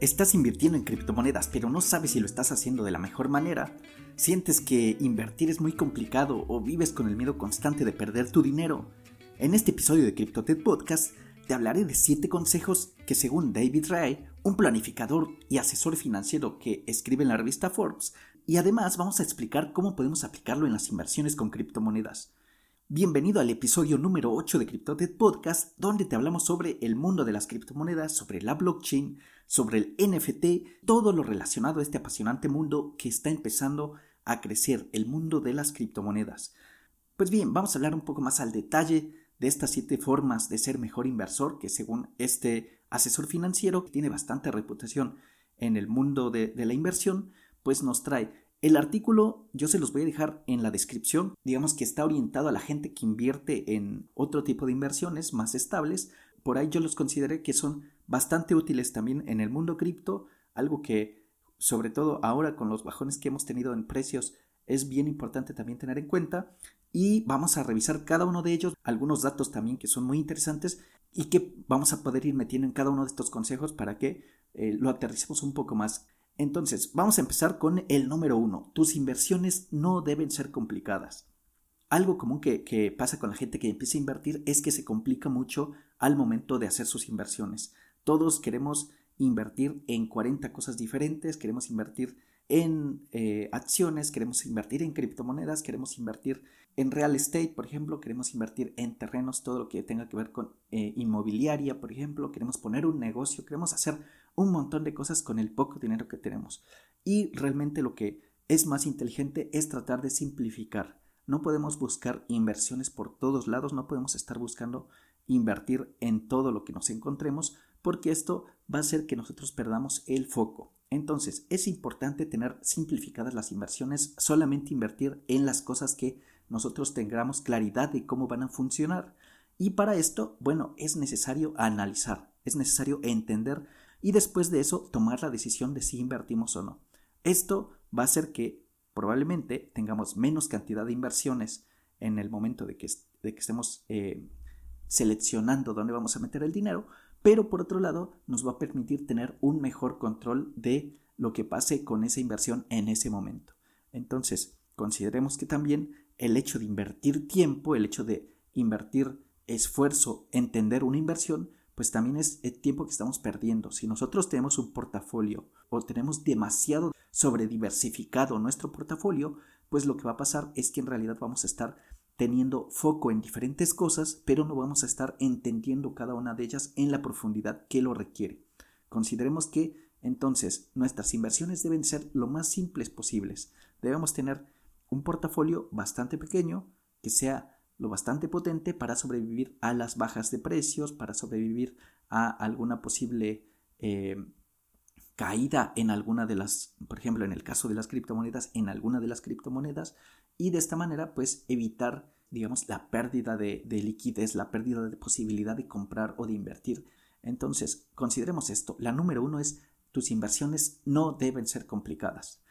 Estás invirtiendo en criptomonedas, pero no sabes si lo estás haciendo de la mejor manera. Sientes que invertir es muy complicado o vives con el miedo constante de perder tu dinero. En este episodio de CryptoTed Podcast te hablaré de 7 consejos que según David Ray, un planificador y asesor financiero que escribe en la revista Forbes, y además vamos a explicar cómo podemos aplicarlo en las inversiones con criptomonedas. Bienvenido al episodio número 8 de CryptoTed Podcast, donde te hablamos sobre el mundo de las criptomonedas, sobre la blockchain, sobre el NFT, todo lo relacionado a este apasionante mundo que está empezando a crecer, el mundo de las criptomonedas. Pues bien, vamos a hablar un poco más al detalle de estas siete formas de ser mejor inversor que según este asesor financiero que tiene bastante reputación en el mundo de, de la inversión, pues nos trae el artículo yo se los voy a dejar en la descripción, digamos que está orientado a la gente que invierte en otro tipo de inversiones más estables, por ahí yo los consideré que son bastante útiles también en el mundo cripto, algo que sobre todo ahora con los bajones que hemos tenido en precios es bien importante también tener en cuenta y vamos a revisar cada uno de ellos, algunos datos también que son muy interesantes y que vamos a poder ir metiendo en cada uno de estos consejos para que eh, lo aterricemos un poco más. Entonces, vamos a empezar con el número uno. Tus inversiones no deben ser complicadas. Algo común que, pasa con la gente que empieza a invertir es que se complica mucho al momento de hacer sus inversiones. Todos queremos invertir en 40 cosas diferentes, queremos invertir en eh, acciones, queremos invertir en criptomonedas, queremos invertir en real estate, por ejemplo, queremos invertir en terrenos, todo lo que tenga que ver con eh, inmobiliaria, por ejemplo, queremos poner un negocio, queremos hacer un montón de cosas con el poco dinero que tenemos. Y realmente lo que es más inteligente es tratar de simplificar. No podemos buscar inversiones por todos lados, no podemos estar buscando invertir en todo lo que nos encontremos, porque esto va a hacer que nosotros perdamos el foco. Entonces, es importante tener simplificadas las inversiones, solamente invertir en las cosas que nosotros tengamos claridad de cómo van a funcionar. Y para esto, bueno, es necesario analizar, es necesario entender y después de eso tomar la decisión de si invertimos o no. Esto va a hacer que probablemente tengamos menos cantidad de inversiones en el momento de que, de que estemos eh, seleccionando dónde vamos a meter el dinero, pero por otro lado nos va a permitir tener un mejor control de lo que pase con esa inversión en ese momento. Entonces, consideremos que también el hecho de invertir tiempo, el hecho de invertir esfuerzo, entender una inversión, pues también es el tiempo que estamos perdiendo. Si nosotros tenemos un portafolio o tenemos demasiado sobrediversificado nuestro portafolio, pues lo que va a pasar es que en realidad vamos a estar teniendo foco en diferentes cosas, pero no vamos a estar entendiendo cada una de ellas en la profundidad que lo requiere. Consideremos que entonces nuestras inversiones deben ser lo más simples posibles. Debemos tener un portafolio bastante pequeño que sea lo bastante potente para sobrevivir a las bajas de precios, para sobrevivir a alguna posible eh, caída en alguna de las, por ejemplo, en el caso de las criptomonedas, en alguna de las criptomonedas, y de esta manera, pues, evitar, digamos, la pérdida de, de liquidez, la pérdida de posibilidad de comprar o de invertir. Entonces, consideremos esto. La número uno es, tus inversiones no deben ser complicadas.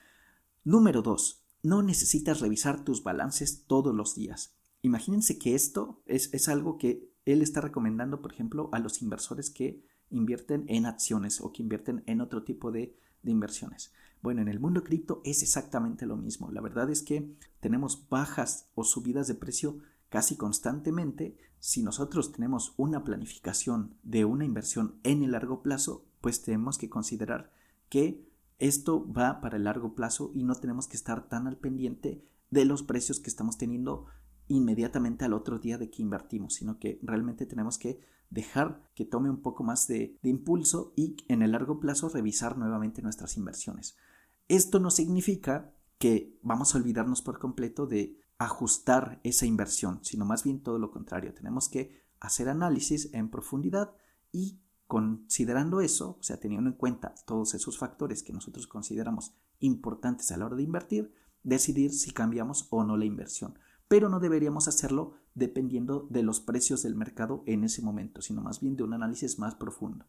Número dos, no necesitas revisar tus balances todos los días. Imagínense que esto es, algo que él está recomendando, por ejemplo, a los inversores que invierten en acciones o que invierten en otro tipo de, de inversiones. Bueno, en el mundo cripto es exactamente lo mismo. La verdad es que tenemos bajas o subidas de precio casi constantemente. Si nosotros tenemos una planificación de una inversión en el largo plazo, pues tenemos que considerar que esto va para el largo plazo y no tenemos que estar tan al pendiente de los precios que estamos teniendo inmediatamente al otro día de que invertimos, sino que realmente tenemos que dejar que tome un poco más de, impulso y en el largo plazo revisar nuevamente nuestras inversiones. Esto no significa que vamos a olvidarnos por completo de ajustar esa inversión, sino más bien todo lo contrario. Tenemos que hacer análisis en profundidad y considerando eso, o sea, teniendo en cuenta todos esos factores que nosotros consideramos importantes a la hora de invertir, decidir si cambiamos o no la inversión pero no deberíamos hacerlo dependiendo de los precios del mercado en ese momento, sino más bien de un análisis más profundo.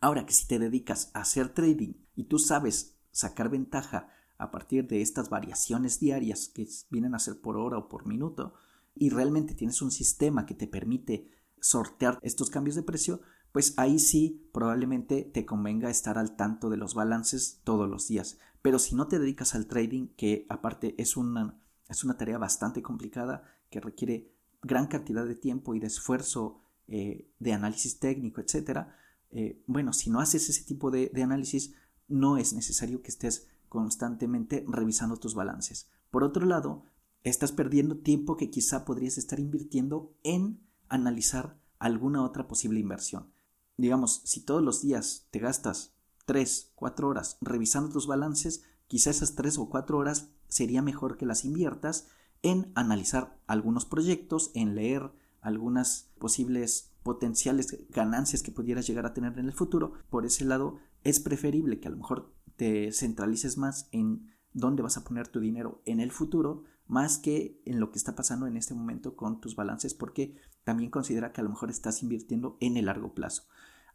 Ahora que si te dedicas a hacer trading y tú sabes sacar ventaja a partir de estas variaciones diarias que vienen a ser por hora o por minuto, y realmente tienes un sistema que te permite sortear estos cambios de precio, pues ahí sí probablemente te convenga estar al tanto de los balances todos los días. Pero si no te dedicas al trading, que aparte es una, es una tarea bastante complicada, que requiere gran cantidad de tiempo y de esfuerzo eh, de análisis técnico, etc., eh, bueno, si no haces ese tipo de, de análisis, no es necesario que estés constantemente revisando tus balances. Por otro lado, estás perdiendo tiempo que quizá podrías estar invirtiendo en analizar alguna otra posible inversión digamos, si todos los días te gastas 3, 4 horas revisando tus balances, quizá esas 3 o 4 horas sería mejor que las inviertas en analizar algunos proyectos, en leer algunas posibles potenciales ganancias que pudieras llegar a tener en el futuro. Por ese lado, es preferible que a lo mejor te centralices más en dónde vas a poner tu dinero en el futuro, más que en lo que está pasando en este momento con tus balances, porque también considera que a lo mejor estás invirtiendo en el largo plazo.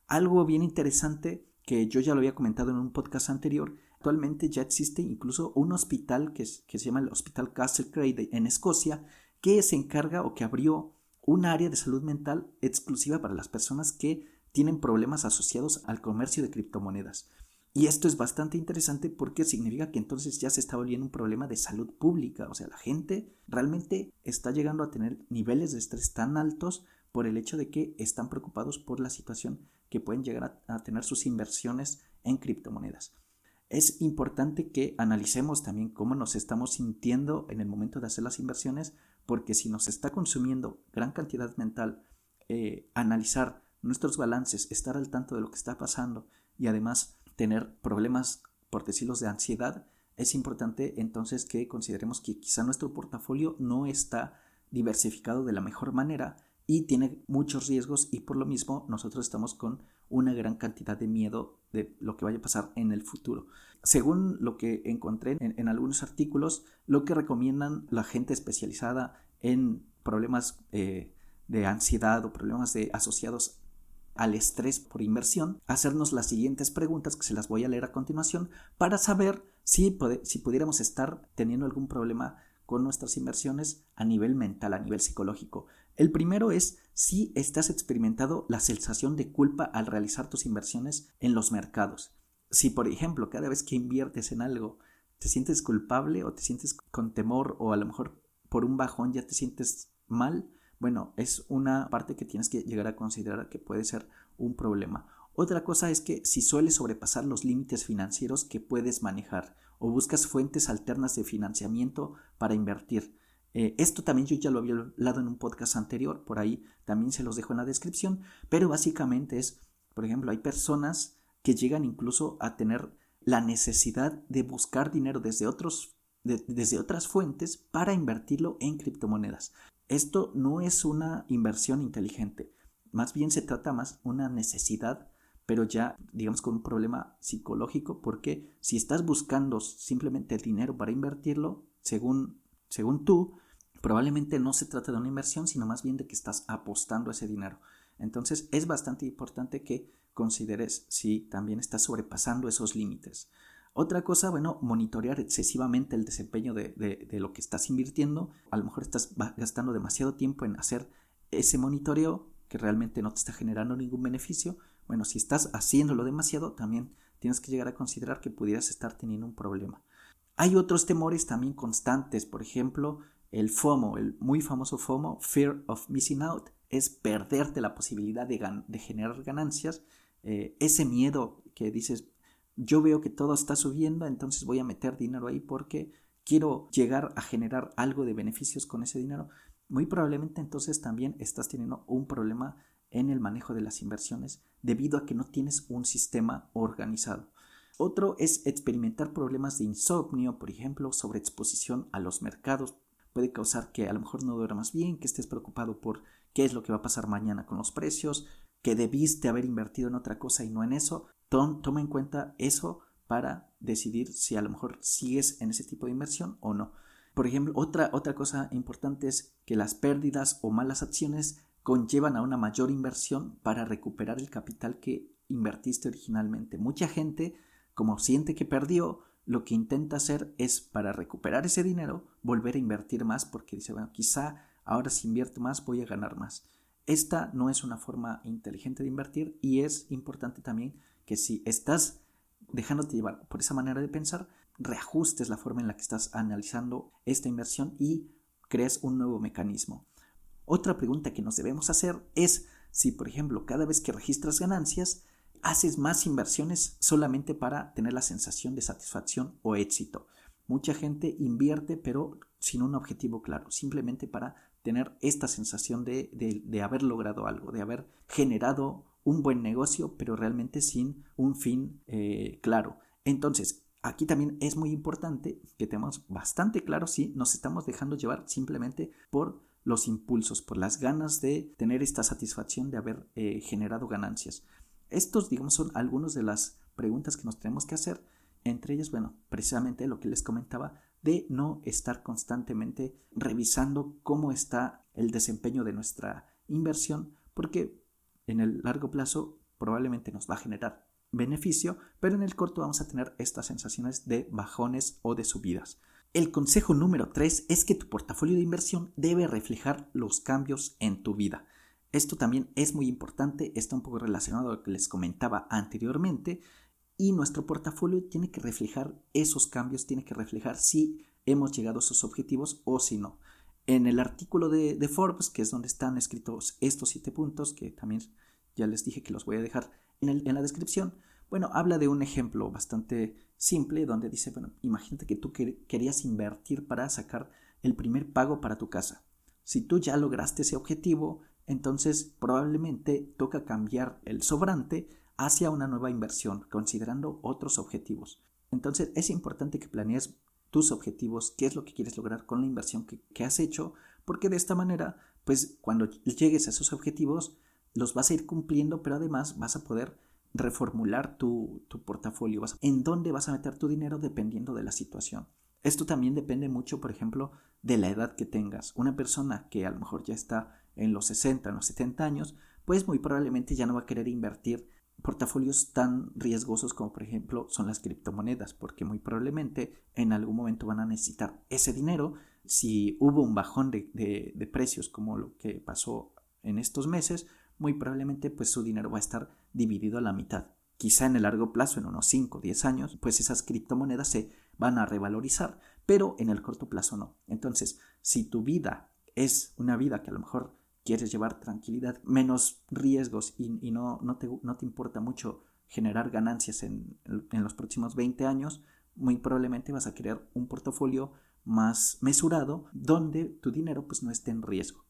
Algo bien interesante que yo ya lo había comentado en un podcast anterior, actualmente ya existe incluso un hospital que, se llama el Hospital Castle Craig en Escocia, que se encarga o que abrió un área de salud mental exclusiva para las personas que tienen problemas asociados al comercio de criptomonedas. Y esto es bastante interesante porque significa que entonces ya se está volviendo un problema de salud pública. O sea, la gente realmente está llegando a tener niveles de estrés tan altos por el hecho de que están preocupados por la situación que pueden llegar a, tener sus inversiones en criptomonedas. Es importante que analicemos también cómo nos estamos sintiendo en el momento de hacer las inversiones, porque si nos está consumiendo gran cantidad mental, eh, analizar nuestros balances, estar al tanto de lo que está pasando y además tener problemas, por decirlo, de ansiedad, es importante entonces que consideremos que quizá nuestro portafolio no está diversificado de la mejor manera y tiene muchos riesgos y por lo mismo nosotros estamos con una gran cantidad de miedo de lo que vaya a pasar en el futuro. Según lo que encontré en, algunos artículos, lo que recomiendan la gente especializada en problemas eh, de ansiedad o problemas de, asociados al estrés por inversión, hacernos las siguientes preguntas que se las voy a leer a continuación para saber si, si pudiéramos estar teniendo algún problema con nuestras inversiones a nivel mental, a nivel psicológico. El primero es si estás experimentando la sensación de culpa al realizar tus inversiones en los mercados. Si, por ejemplo, cada vez que inviertes en algo te sientes culpable o te sientes con temor o a lo mejor por un bajón ya te sientes mal, bueno, es una parte que tienes que llegar a considerar que puede ser un problema. Otra cosa es que si sueles sobrepasar los límites financieros que puedes manejar o buscas fuentes alternas de financiamiento para invertir. Eh, esto también yo ya lo había hablado en un podcast anterior, por ahí también se los dejo en la descripción, pero básicamente es, por ejemplo, hay personas que llegan incluso a tener la necesidad de buscar dinero desde, otros, desde otras fuentes para invertirlo en criptomonedas. Esto no es una inversión inteligente, más bien se trata más una necesidad, pero ya digamos con un problema psicológico, porque si estás buscando simplemente el dinero para invertirlo, según, según tú, probablemente no se trata de una inversión, sino más bien de que estás apostando ese dinero. Entonces es bastante importante que consideres si también estás sobrepasando esos límites. Otra cosa, bueno, monitorear excesivamente el desempeño de, lo que estás invirtiendo. A lo mejor estás gastando demasiado tiempo en hacer ese monitoreo que realmente no te está generando ningún beneficio. Bueno, si estás haciéndolo demasiado, también tienes que llegar a considerar que pudieras estar teniendo un problema. Hay otros temores también constantes, por ejemplo, el FOMO, el muy famoso FOMO, Fear of Missing Out, es perderte la posibilidad de, generar ganancias, eh, ese miedo que dices, yo veo que todo está subiendo, entonces voy a meter dinero ahí porque quiero llegar a generar algo de beneficios con ese dinero, muy probablemente entonces también estás teniendo un problema en el manejo de las inversiones debido a que no tienes un sistema organizado. Otro es experimentar problemas de insomnio, por ejemplo, sobre exposición a los mercados. Puede causar que a lo mejor no duermas bien, que estés preocupado por qué es lo que va a pasar mañana con los precios, que debiste haber invertido en otra cosa y no en eso toma en cuenta eso para decidir si a lo mejor sigues en ese tipo de inversión o no. Por ejemplo, otra, otra cosa importante es que las pérdidas o malas acciones conllevan a una mayor inversión para recuperar el capital que invertiste originalmente. Mucha gente, como siente que perdió, lo que intenta hacer es para recuperar ese dinero volver a invertir más porque dice, bueno, quizá ahora si invierto más voy a ganar más. esta no es una forma inteligente de invertir y es importante también que si estás dejándote llevar por esa manera de pensar, reajustes la forma en la que estás analizando esta inversión y crees un nuevo mecanismo. Otra pregunta que nos debemos hacer es si, por ejemplo, cada vez que registras ganancias, haces más inversiones solamente para tener la sensación de satisfacción o éxito. Mucha gente invierte pero sin un objetivo claro, simplemente para tener esta sensación de, haber logrado algo, de haber generado un buen negocio, pero realmente sin un fin eh, claro. Entonces, aquí también es muy importante que tengamos bastante claro si nos estamos dejando llevar simplemente por los impulsos, por las ganas de tener esta satisfacción de haber eh, generado ganancias. Estos, digamos, son algunas de las preguntas que nos tenemos que hacer. Entre ellas, bueno, precisamente lo que les comentaba de no estar constantemente revisando cómo está el desempeño de nuestra inversión, porque en el largo plazo probablemente nos va a generar beneficio, pero en el corto vamos a tener estas sensaciones de bajones o de subidas. El consejo número 3 es que tu portafolio de inversión debe reflejar los cambios en tu vida. Esto también es muy importante, está un poco relacionado a lo que les comentaba anteriormente y nuestro portafolio tiene que reflejar esos cambios, tiene que reflejar si hemos llegado a esos objetivos o si no. En el artículo de, Forbes, que es donde están escritos estos siete puntos, que también ya les dije que los voy a dejar en, en la descripción, bueno, habla de un ejemplo bastante simple donde dice, bueno, imagínate que tú querías invertir para sacar el primer pago para tu casa. Si tú ya lograste ese objetivo, entonces probablemente toca cambiar el sobrante hacia una nueva inversión, considerando otros objetivos. Entonces es importante que planees tus objetivos, qué es lo que quieres lograr con la inversión que, has hecho, porque de esta manera, pues cuando llegues a esos objetivos, los vas a ir cumpliendo, pero además vas a poder reformular tu, tu portafolio, en dónde vas a meter tu dinero dependiendo de la situación. Esto también depende mucho, por ejemplo, de la edad que tengas. Una persona que a lo mejor ya está en los 60, en los 70 años, pues muy probablemente ya no va a querer invertir portafolios tan riesgosos como por ejemplo son las criptomonedas, porque muy probablemente en algún momento van a necesitar ese dinero. Si hubo un bajón de, precios como lo que pasó en estos meses, muy probablemente pues su dinero va a estar dividido a la mitad. Quizá en el largo plazo, en unos 5 o 10 años, pues esas criptomonedas se van a revalorizar, pero en el corto plazo no. Entonces, si tu vida es una vida que a lo mejor quieres llevar tranquilidad, menos riesgos y, no, no, te, no, te, importa mucho generar ganancias en, en, los próximos 20 años, muy probablemente vas a querer un portafolio más mesurado donde tu dinero pues no esté en riesgo.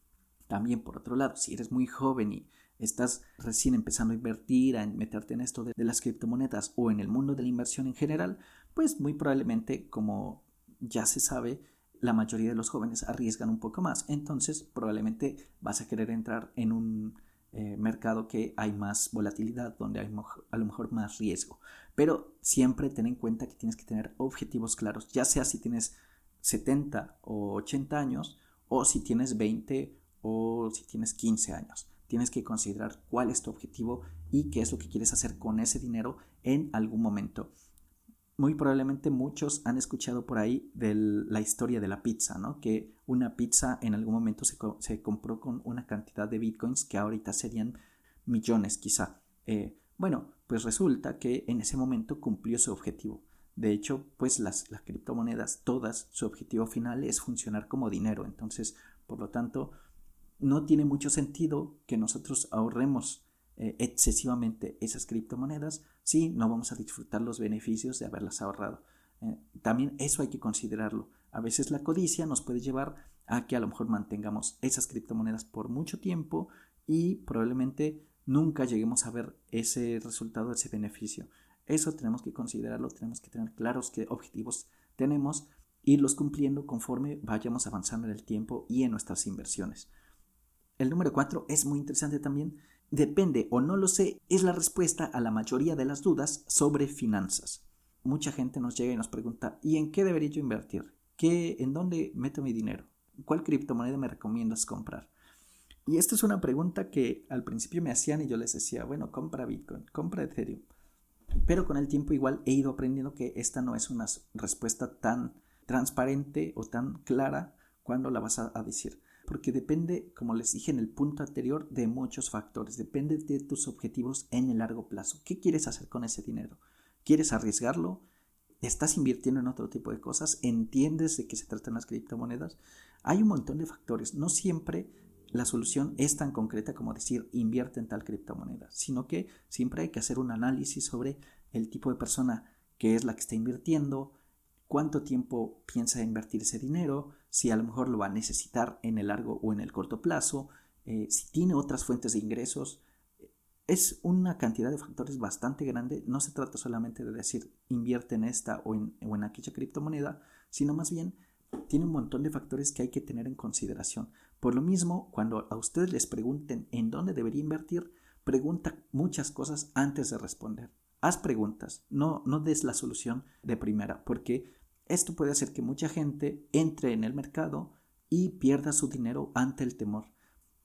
También por otro lado, si eres muy joven y estás recién empezando a invertir, a meterte en esto de, de las criptomonedas o en el mundo de la inversión en general, pues muy probablemente como ya se sabe, la mayoría de los jóvenes arriesgan un poco más, entonces probablemente vas a querer entrar en un eh, mercado que hay más volatilidad, donde hay a lo mejor más riesgo. Pero siempre ten en cuenta que tienes que tener objetivos claros, ya sea si tienes 70 o 80 años o si tienes 20 o si tienes 15 años. Tienes que considerar cuál es tu objetivo y qué es lo que quieres hacer con ese dinero en algún momento muy probablemente muchos han escuchado por ahí de la historia de la pizza, ¿no? Que una pizza en algún momento se, compró con una cantidad de bitcoins que ahorita serían millones quizá. Eh, bueno, pues resulta que en ese momento cumplió su objetivo. De hecho, pues las, las criptomonedas, todas, su objetivo final es funcionar como dinero. Entonces, por lo tanto, no tiene mucho sentido que nosotros ahorremos eh, excesivamente esas criptomonedas si no vamos a disfrutar los beneficios de haberlas ahorrado. Eh, también eso hay que considerarlo. A veces la codicia nos puede llevar a que a lo mejor mantengamos esas criptomonedas por mucho tiempo y probablemente nunca lleguemos a ver ese resultado, ese beneficio. Eso tenemos que considerarlo, tenemos que tener claros qué objetivos tenemos, irlos cumpliendo conforme vayamos avanzando en el tiempo y en nuestras inversiones. El número 4 es muy interesante también Depende o no lo sé es la respuesta a la mayoría de las dudas sobre finanzas. Mucha gente nos llega y nos pregunta, ¿y en qué debería yo invertir? ¿Qué, ¿En dónde meto mi dinero? ¿Cuál criptomoneda me recomiendas comprar? Y esta es una pregunta que al principio me hacían y yo les decía, bueno, compra Bitcoin, compra Ethereum. Pero con el tiempo igual he ido aprendiendo que esta no es una respuesta tan transparente o tan clara cuando la vas a decir. Porque depende, como les dije en el punto anterior, de muchos factores. Depende de tus objetivos en el largo plazo. ¿Qué quieres hacer con ese dinero? ¿Quieres arriesgarlo? ¿Estás invirtiendo en otro tipo de cosas? ¿Entiendes de qué se tratan las criptomonedas? Hay un montón de factores. No siempre la solución es tan concreta como decir invierte en tal criptomoneda, sino que siempre hay que hacer un análisis sobre el tipo de persona que es la que está invirtiendo, cuánto tiempo piensa invertir ese dinero, si a lo mejor lo va a necesitar en el largo o en el corto plazo, eh, si tiene otras fuentes de ingresos. Es una cantidad de factores bastante grande. No se trata solamente de decir invierte en esta o en, o en aquella criptomoneda, sino más bien tiene un montón de factores que hay que tener en consideración. Por lo mismo, cuando a ustedes les pregunten en dónde debería invertir, pregunta muchas cosas antes de responder. Haz preguntas, no, no des la solución de primera, porque esto puede hacer que mucha gente entre en el mercado y pierda su dinero ante el temor.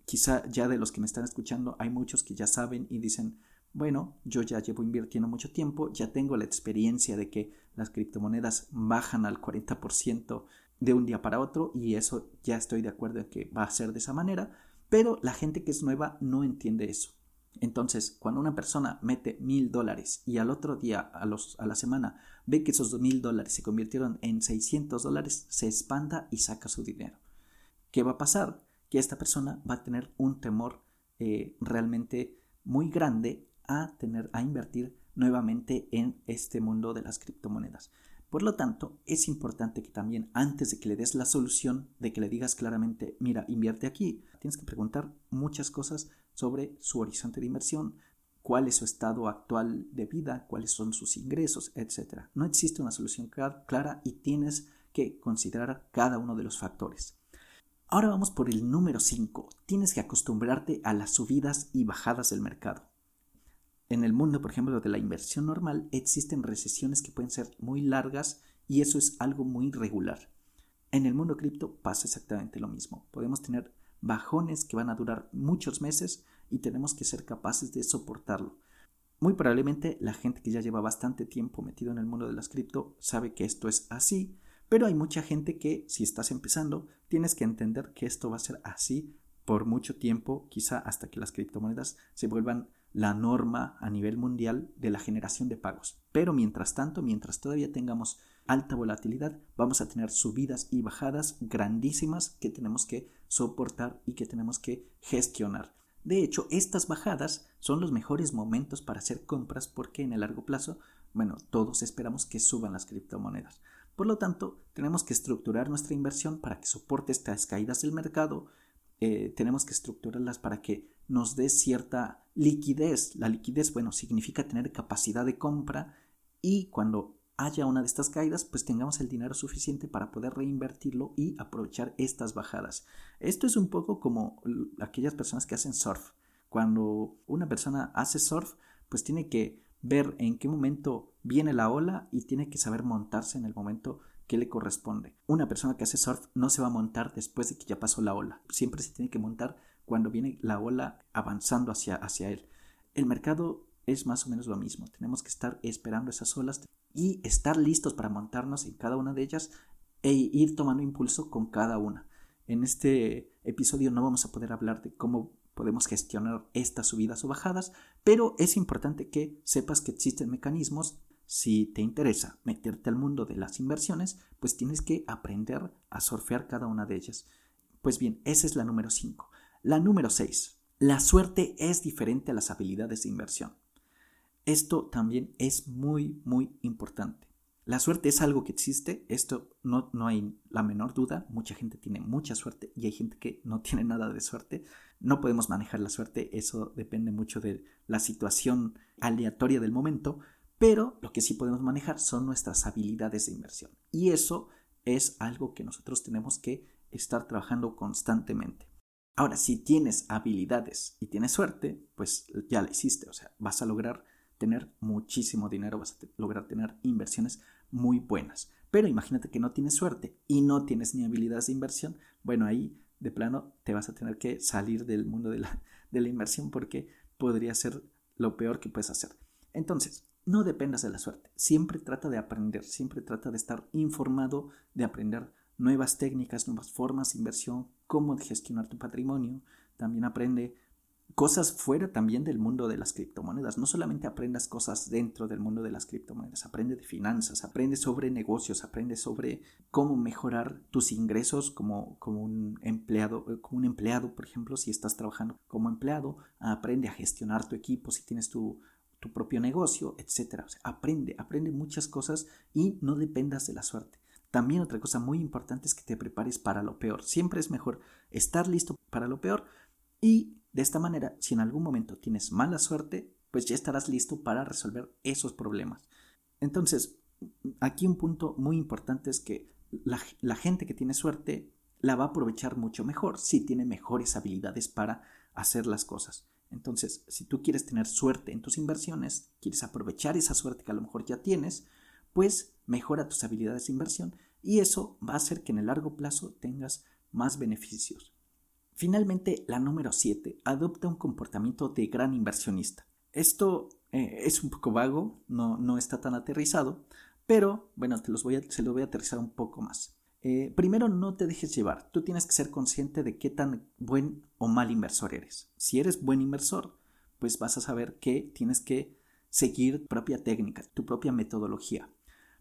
Quizá ya de los que me están escuchando hay muchos que ya saben y dicen, bueno, yo ya llevo invirtiendo mucho tiempo, ya tengo la experiencia de que las criptomonedas bajan al 40% de un día para otro y eso ya estoy de acuerdo en que va a ser de esa manera, pero la gente que es nueva no entiende eso. Entonces, cuando una persona mete mil dólares y al otro día, a, los, a la semana, ve que esos mil dólares se convirtieron en 600 dólares, se espanta y saca su dinero. ¿Qué va a pasar? Que esta persona va a tener un temor eh, realmente muy grande a tener a invertir nuevamente en este mundo de las criptomonedas. Por lo tanto, es importante que también antes de que le des la solución, de que le digas claramente, mira, invierte aquí, tienes que preguntar muchas cosas sobre su horizonte de inversión, cuál es su estado actual de vida, cuáles son sus ingresos, etc. No existe una solución clara y tienes que considerar cada uno de los factores. Ahora vamos por el número 5. Tienes que acostumbrarte a las subidas y bajadas del mercado. En el mundo, por ejemplo, de la inversión normal, existen recesiones que pueden ser muy largas y eso es algo muy regular. En el mundo cripto pasa exactamente lo mismo. Podemos tener bajones que van a durar muchos meses y tenemos que ser capaces de soportarlo. Muy probablemente la gente que ya lleva bastante tiempo metido en el mundo de las cripto sabe que esto es así, pero hay mucha gente que si estás empezando tienes que entender que esto va a ser así por mucho tiempo, quizá hasta que las criptomonedas se vuelvan la norma a nivel mundial de la generación de pagos. Pero mientras tanto, mientras todavía tengamos alta volatilidad, vamos a tener subidas y bajadas grandísimas que tenemos que soportar y que tenemos que gestionar. De hecho, estas bajadas son los mejores momentos para hacer compras porque en el largo plazo, bueno, todos esperamos que suban las criptomonedas. Por lo tanto, tenemos que estructurar nuestra inversión para que soporte estas caídas del mercado. Eh, tenemos que estructurarlas para que nos dé cierta liquidez. La liquidez, bueno, significa tener capacidad de compra y cuando haya una de estas caídas, pues tengamos el dinero suficiente para poder reinvertirlo y aprovechar estas bajadas. Esto es un poco como aquellas personas que hacen surf. Cuando una persona hace surf, pues tiene que ver en qué momento viene la ola y tiene que saber montarse en el momento que le corresponde. Una persona que hace surf no se va a montar después de que ya pasó la ola. Siempre se tiene que montar cuando viene la ola avanzando hacia, hacia él. El mercado es más o menos lo mismo. Tenemos que estar esperando esas olas y estar listos para montarnos en cada una de ellas e ir tomando impulso con cada una. En este episodio no vamos a poder hablar de cómo podemos gestionar estas subidas o bajadas, pero es importante que sepas que existen mecanismos. Si te interesa meterte al mundo de las inversiones, pues tienes que aprender a surfear cada una de ellas. Pues bien, esa es la número 5. La número 6. La suerte es diferente a las habilidades de inversión. Esto también es muy, muy importante. La suerte es algo que existe, esto no, no hay la menor duda, mucha gente tiene mucha suerte y hay gente que no tiene nada de suerte. No podemos manejar la suerte, eso depende mucho de la situación aleatoria del momento, pero lo que sí podemos manejar son nuestras habilidades de inversión. Y eso es algo que nosotros tenemos que estar trabajando constantemente. Ahora, si tienes habilidades y tienes suerte, pues ya la hiciste, o sea, vas a lograr tener muchísimo dinero, vas a lograr tener inversiones muy buenas. Pero imagínate que no tienes suerte y no tienes ni habilidades de inversión, bueno, ahí de plano te vas a tener que salir del mundo de la, de la inversión porque podría ser lo peor que puedes hacer. Entonces, no dependas de la suerte, siempre trata de aprender, siempre trata de estar informado, de aprender nuevas técnicas, nuevas formas de inversión, cómo gestionar tu patrimonio, también aprende cosas fuera también del mundo de las criptomonedas. No solamente aprendas cosas dentro del mundo de las criptomonedas, aprende de finanzas, aprende sobre negocios, aprende sobre cómo mejorar tus ingresos como, como un empleado, eh, como un empleado, por ejemplo, si estás trabajando como empleado, aprende a gestionar tu equipo si tienes tu, tu propio negocio, etc. aprende, aprende muchas cosas y no dependas de la suerte. También otra cosa muy importante es que te prepares para lo peor. Siempre es mejor estar listo para lo peor y de esta manera, si en algún momento tienes mala suerte, pues ya estarás listo para resolver esos problemas. Entonces, aquí un punto muy importante es que la, gente que tiene suerte la va a aprovechar mucho mejor si tiene mejores habilidades para hacer las cosas. Entonces, si tú quieres tener suerte en tus inversiones, quieres aprovechar esa suerte que a lo mejor ya tienes, pues mejora tus habilidades de inversión y eso va a hacer que en el largo plazo tengas más beneficios. Finalmente, la número 7, adopta un comportamiento de gran inversionista. Esto eh, es un poco vago, no, no, está tan aterrizado, pero bueno, te los voy a, se lo voy a aterrizar un poco más. Eh, primero, no te dejes llevar. Tú tienes que ser consciente de qué tan buen o mal inversor eres. Si eres buen inversor, pues vas a saber que tienes que seguir tu propia técnica, tu propia metodología.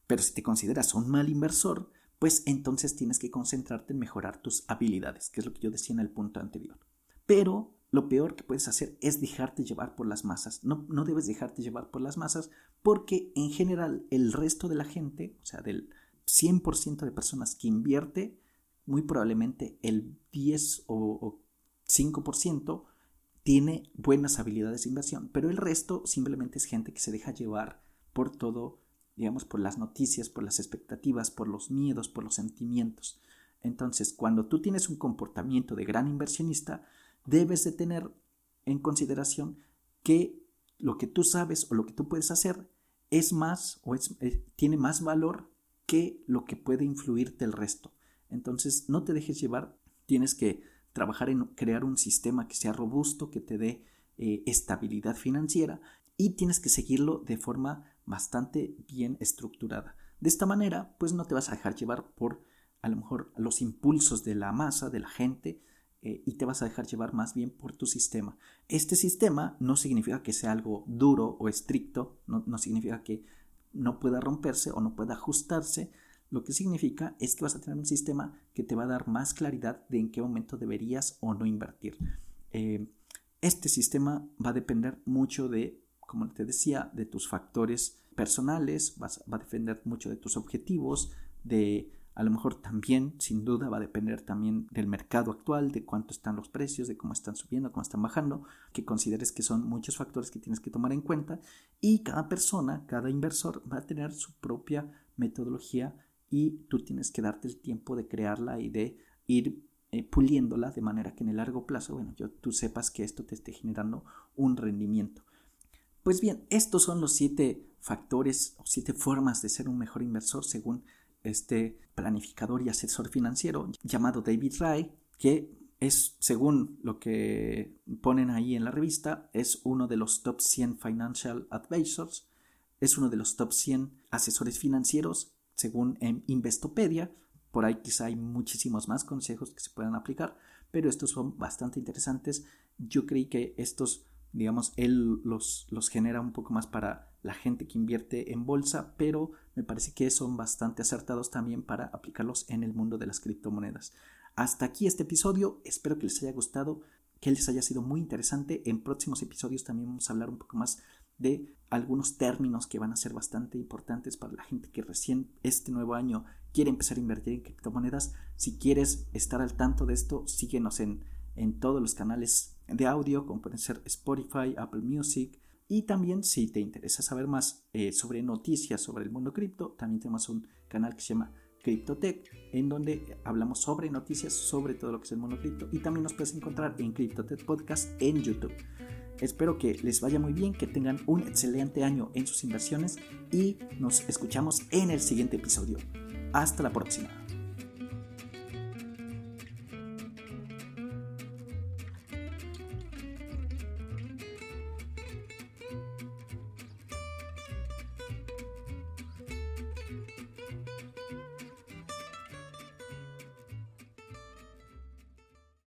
Pero si te consideras un mal inversor, pues entonces tienes que concentrarte en mejorar tus habilidades, que es lo que yo decía en el punto anterior. Pero lo peor que puedes hacer es dejarte llevar por las masas. No, no debes dejarte llevar por las masas porque en general el resto de la gente, o sea, del 100% de personas que invierte, muy probablemente el 10 o 5% tiene buenas habilidades de inversión, pero el resto simplemente es gente que se deja llevar por todo digamos, por las noticias, por las expectativas, por los miedos, por los sentimientos. Entonces, cuando tú tienes un comportamiento de gran inversionista, debes de tener en consideración que lo que tú sabes o lo que tú puedes hacer es más o eh, tiene más valor que lo que puede influirte el resto. Entonces, no te dejes llevar, tienes que trabajar en crear un sistema que sea robusto, que te dé eh, estabilidad financiera y tienes que seguirlo de forma bastante bien estructurada. De esta manera, pues no te vas a dejar llevar por a lo mejor los impulsos de la masa, de la gente, eh, y te vas a dejar llevar más bien por tu sistema. Este sistema no significa que sea algo duro o estricto, no, no significa que no pueda romperse o no pueda ajustarse, lo que significa es que vas a tener un sistema que te va a dar más claridad de en qué momento deberías o no invertir. Eh, este sistema va a depender mucho de como te decía, de tus factores personales, va a depender mucho de tus objetivos, de a lo mejor también, sin duda, va a depender también del mercado actual, de cuánto están los precios, de cómo están subiendo, cómo están bajando, que consideres que son muchos factores que tienes que tomar en cuenta y cada persona, cada inversor va a tener su propia metodología y tú tienes que darte el tiempo de crearla y de ir eh, puliéndola de manera que en el largo plazo, bueno, yo, tú sepas que esto te esté generando un rendimiento. Pues bien, estos son los siete factores o siete formas de ser un mejor inversor según este planificador y asesor financiero llamado David Ray, que es, según lo que ponen ahí en la revista, es uno de los top 100 financial advisors, es uno de los top 100 asesores financieros, según en Investopedia. Por ahí quizá hay muchísimos más consejos que se puedan aplicar, pero estos son bastante interesantes. Yo creí que estos digamos, él los, los genera un poco más para la gente que invierte en bolsa, pero me parece que son bastante acertados también para aplicarlos en el mundo de las criptomonedas. Hasta aquí este episodio, espero que les haya gustado, que les haya sido muy interesante. En próximos episodios también vamos a hablar un poco más de algunos términos que van a ser bastante importantes para la gente que recién este nuevo año quiere empezar a invertir en criptomonedas. Si quieres estar al tanto de esto, síguenos en, en todos los canales de audio, como pueden ser Spotify, Apple Music. Y también, si te interesa saber más eh, sobre noticias sobre el mundo cripto, también tenemos un canal que se llama CryptoTech, en donde hablamos sobre noticias sobre todo lo que es el mundo cripto. Y también nos puedes encontrar en CryptoTech Podcast en YouTube. Espero que les vaya muy bien, que tengan un excelente año en sus inversiones y nos escuchamos en el siguiente episodio. Hasta la próxima.